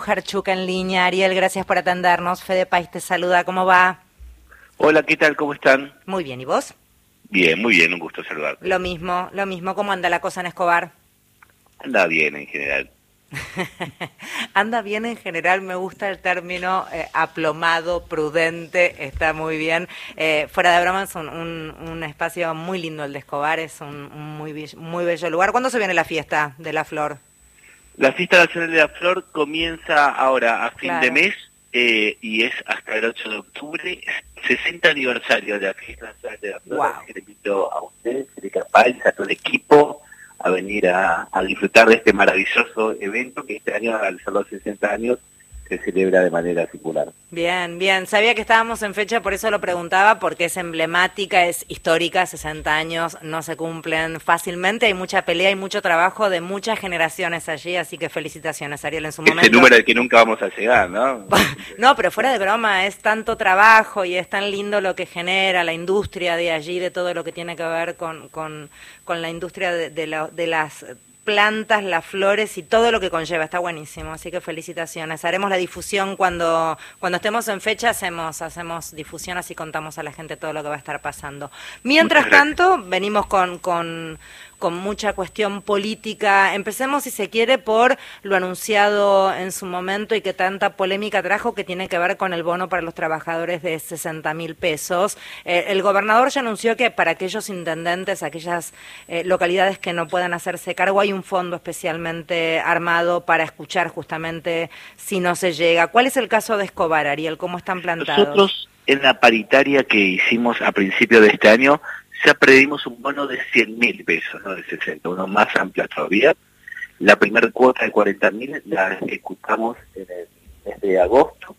Jarchuca en línea. Ariel, gracias por atendernos. Fede País te saluda. ¿Cómo va? Hola, ¿qué tal? ¿Cómo están? Muy bien. ¿Y vos? Bien, muy bien. Un gusto saludar. Lo mismo, lo mismo. ¿Cómo anda la cosa en Escobar? Anda bien en general. anda bien en general, me gusta el término eh, aplomado, prudente, está muy bien. Eh, fuera de broma es un, espacio muy lindo el de Escobar, es un, muy, muy bello lugar. ¿Cuándo se viene la fiesta de la flor? La fiesta nacional de la flor comienza ahora a fin de mes eh, y es hasta el 8 de octubre, 60 aniversario de la fiesta nacional de la flor. Wow. Le invito a ustedes, a todo el equipo, a venir a, a, disfrutar de este maravilloso evento que este año, al ser los 60 años, se celebra de manera circular. Bien, bien. Sabía que estábamos en fecha, por eso lo preguntaba, porque es emblemática, es histórica, 60 años no se cumplen fácilmente, hay mucha pelea y mucho trabajo de muchas generaciones allí, así que felicitaciones, Ariel, en su momento. Ese número al que nunca vamos a llegar, ¿no? no, pero fuera de broma, es tanto trabajo y es tan lindo lo que genera la industria de allí, de todo lo que tiene que ver con, con, con la industria de, de, de las plantas, las flores y todo lo que conlleva. Está buenísimo, así que felicitaciones. Haremos la difusión cuando, cuando estemos en fecha, hacemos, hacemos difusión, así contamos a la gente todo lo que va a estar pasando. Mientras tanto, venimos con, con, con mucha cuestión política. Empecemos, si se quiere, por lo anunciado en su momento y que tanta polémica trajo, que tiene que ver con el bono para los trabajadores de 60 mil pesos. Eh, el gobernador ya anunció que para aquellos intendentes, aquellas eh, localidades que no puedan hacerse cargo, hay un fondo especialmente armado para escuchar justamente si no se llega. ¿Cuál es el caso de Escobar, Ariel? ¿Cómo están plantados? Nosotros, en la paritaria que hicimos a principio de este año, ya predimos un bono de 100 mil pesos, no de 60, uno más amplio todavía. La primera cuota de 40 mil la ejecutamos en el mes de agosto.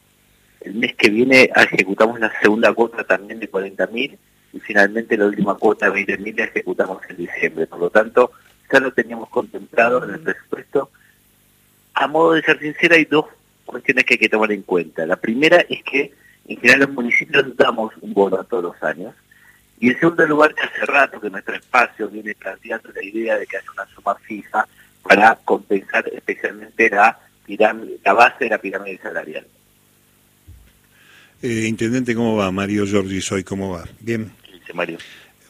El mes que viene ejecutamos la segunda cuota también de 40 mil y finalmente la última cuota de 20 mil la ejecutamos en diciembre. Por lo tanto, ya lo teníamos contemplado en el presupuesto. A modo de ser sincera, hay dos cuestiones que hay que tomar en cuenta. La primera es que en general los municipios damos un bono todos los años y en segundo lugar, que hace rato que nuestro espacio viene planteando la idea de que haya una suma fija para compensar especialmente la, la base de la pirámide salarial. Eh, Intendente, ¿cómo va? Mario Giorgi, soy, ¿cómo va? Bien. Dice Mario.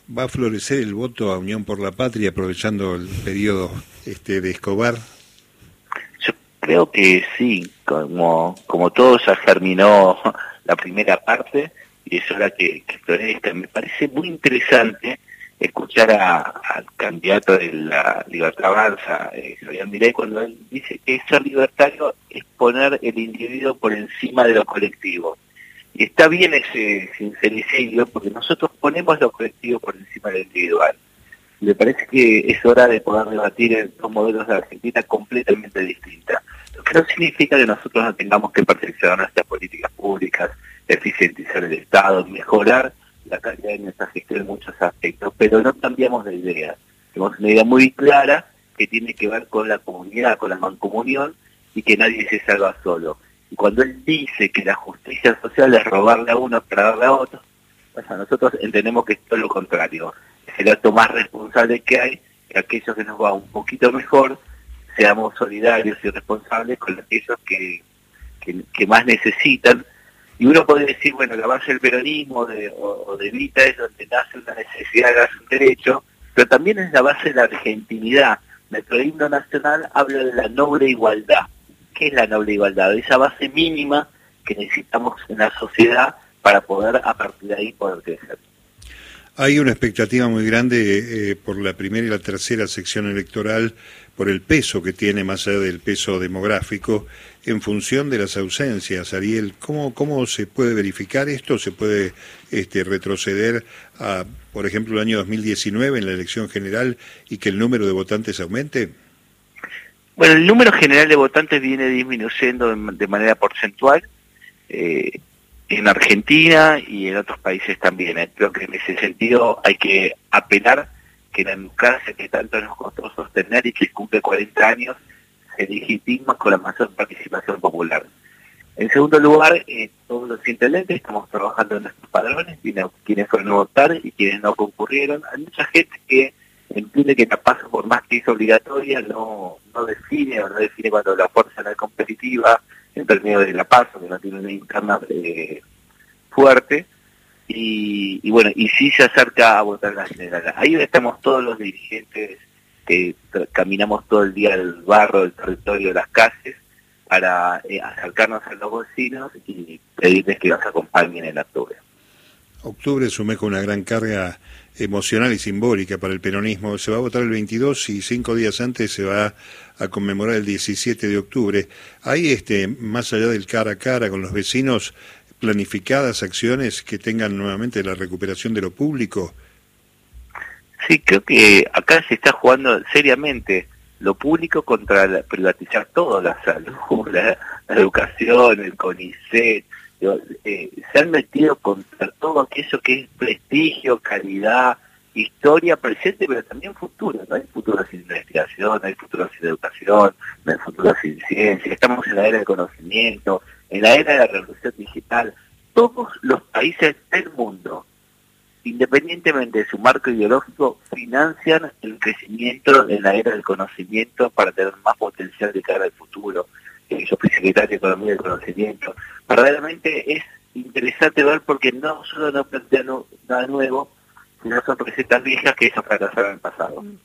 ¿Va a florecer el voto a Unión por la Patria aprovechando el periodo este, de Escobar? Yo creo que sí, como, como todo ya germinó la primera parte, y es hora que, que florezca. Me parece muy interesante escuchar al candidato de la Libertad Avanza, eh, Javier cuando él dice que ser libertario es poner el individuo por encima de lo colectivo. Y está bien ese sincericidio porque nosotros ponemos lo colectivo por encima del individual. Me parece que es hora de poder debatir en dos modelos de Argentina completamente distintas. Lo que no significa que nosotros no tengamos que perfeccionar nuestras políticas públicas, eficientizar el Estado, mejorar la calidad de nuestra gestión en muchos aspectos, pero no cambiamos de idea. Tenemos una idea muy clara que tiene que ver con la comunidad, con la mancomunión y que nadie se salva solo. Cuando él dice que la justicia social es robarle a uno para darle a otro, pues nosotros entendemos que es todo lo contrario. Es el acto más responsable que hay, que aquellos que nos va un poquito mejor, seamos solidarios y responsables con aquellos que, que más necesitan y uno puede decir, bueno, la base del peronismo o, de Vita es donde nace una necesidad, de un derecho, pero también es la base de la argentinidad. Nuestro himno nacional habla de la noble igualdad. ¿Qué es la noble igualdad? Esa base mínima que necesitamos en la sociedad para poder a partir de ahí poder crecer. Hay una expectativa muy grande eh, por la primera y la tercera sección electoral, por el peso que tiene más allá del peso demográfico, en función de las ausencias. Ariel, ¿cómo, cómo se puede verificar esto? ¿Se puede este, retroceder a, por ejemplo, el año 2019 en la elección general y que el número de votantes aumente? Bueno, el número general de votantes viene disminuyendo de, manera porcentual. Eh, en Argentina y en otros países también. ¿eh? Creo que en ese sentido hay que apelar que la democracia que tanto nos costó sostener y que cumple 40 años se legitima con la mayor participación popular. En segundo lugar, eh, todos los intendentes estamos trabajando en nuestros padrones, quienes fueron a votar y quienes no concurrieron. Hay mucha gente que entiende que la paso por más que es obligatoria no, no define o no define cuando la fuerza no es competitiva en términos de la paso, que no tiene una interna eh, fuerte, y, bueno, y sí se acerca a votar la general. Ahí estamos todos los dirigentes que caminamos todo el día el barro, el territorio, las calles, para eh, acercarnos a los vecinos y pedirles que nos acompañen en octubre. Octubre sume con una gran carga emocional y simbólica para el peronismo. Se va a votar el 22 y cinco días antes se va a conmemorar el 17 de octubre. Hay, este, más allá del cara a cara con los vecinos, planificadas acciones que tengan nuevamente la recuperación de lo público? Sí, creo que acá se está jugando seriamente lo público contra privatizar todo, la salud, la, educación, el CONICET, eh, se han metido contra todo aquello que es prestigio, calidad, historia presente, pero también futuro. No hay futuro sin investigación, no hay futuro sin educación, no hay futuro sin ciencia. Estamos en la era del conocimiento, en la era de la revolución digital, todos los países del mundo, independientemente de su marco ideológico, financian el crecimiento en la era del conocimiento para tener más potencial de cara al futuro. Eh, yo secretario de Economía del Conocimiento. Verdaderamente es interesante ver porque no solo no plantean nada nuevo, sino son recetas viejas que eso fracasaron en el pasado. Mm.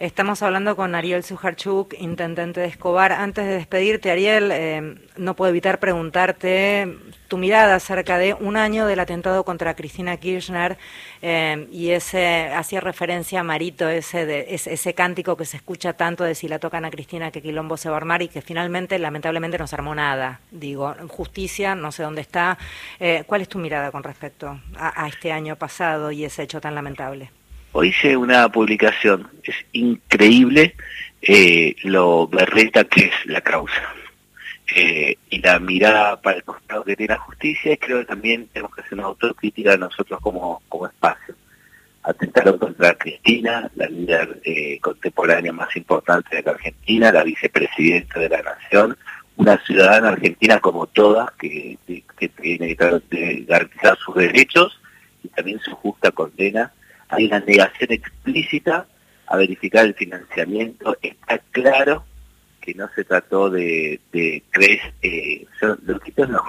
Estamos hablando con Ariel Sujarchuk, intendente de Escobar. Antes de despedirte, Ariel, eh, no puedo evitar preguntarte tu mirada acerca de un año del atentado contra Cristina Kirchner eh, y ese hacía referencia a Marito, ese, de, ese, cántico que se escucha tanto de si la tocan a Cristina que Quilombo se va a armar y que finalmente, lamentablemente, no se armó nada. Digo, justicia, no sé dónde está. Eh, ¿Cuál es tu mirada con respecto a este año pasado y ese hecho tan lamentable? Hoy hice una publicación, es increíble eh, lo berreta que es la causa. Eh, y la mirada para el costado que tiene la justicia, y creo que también tenemos que hacer una autocrítica nosotros como, como espacio. Atentaron contra Cristina, la líder eh, contemporánea más importante de la Argentina, la vicepresidenta de la Nación, una ciudadana argentina como todas, que tiene que garantizar sus derechos y también su justa condena hay una negación explícita a verificar el financiamiento. Está claro que no se trató de, tres, eh, loquitos no,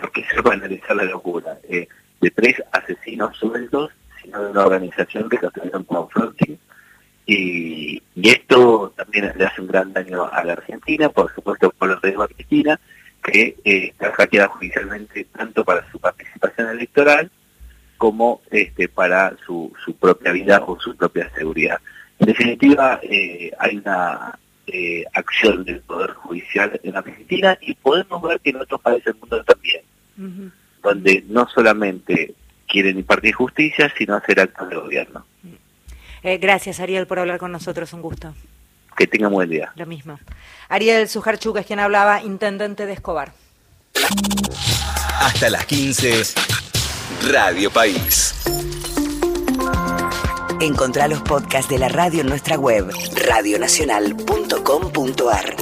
porque se va a analizar la locura, eh, de tres asesinos sueltos, sino de una organización que tuvieron como fronting. Y, esto también le hace un gran daño a la Argentina, por supuesto por el riesgo Argentina, que eh, está hackeada judicialmente tanto para su participación electoral como este, para su, su propia vida o su propia seguridad. En definitiva, eh, hay una eh, acción del Poder Judicial en Argentina y podemos ver que en otros países del mundo también, donde no solamente quieren impartir justicia, sino hacer actos de gobierno. Eh, gracias, Ariel, por hablar con nosotros. Un gusto. Que tenga buen día. Lo mismo. Ariel Sujarchuk es quien hablaba, intendente de Escobar. Hasta las 15. Radio País. Encontrá los podcasts de la radio en nuestra web, radionacional.com.ar.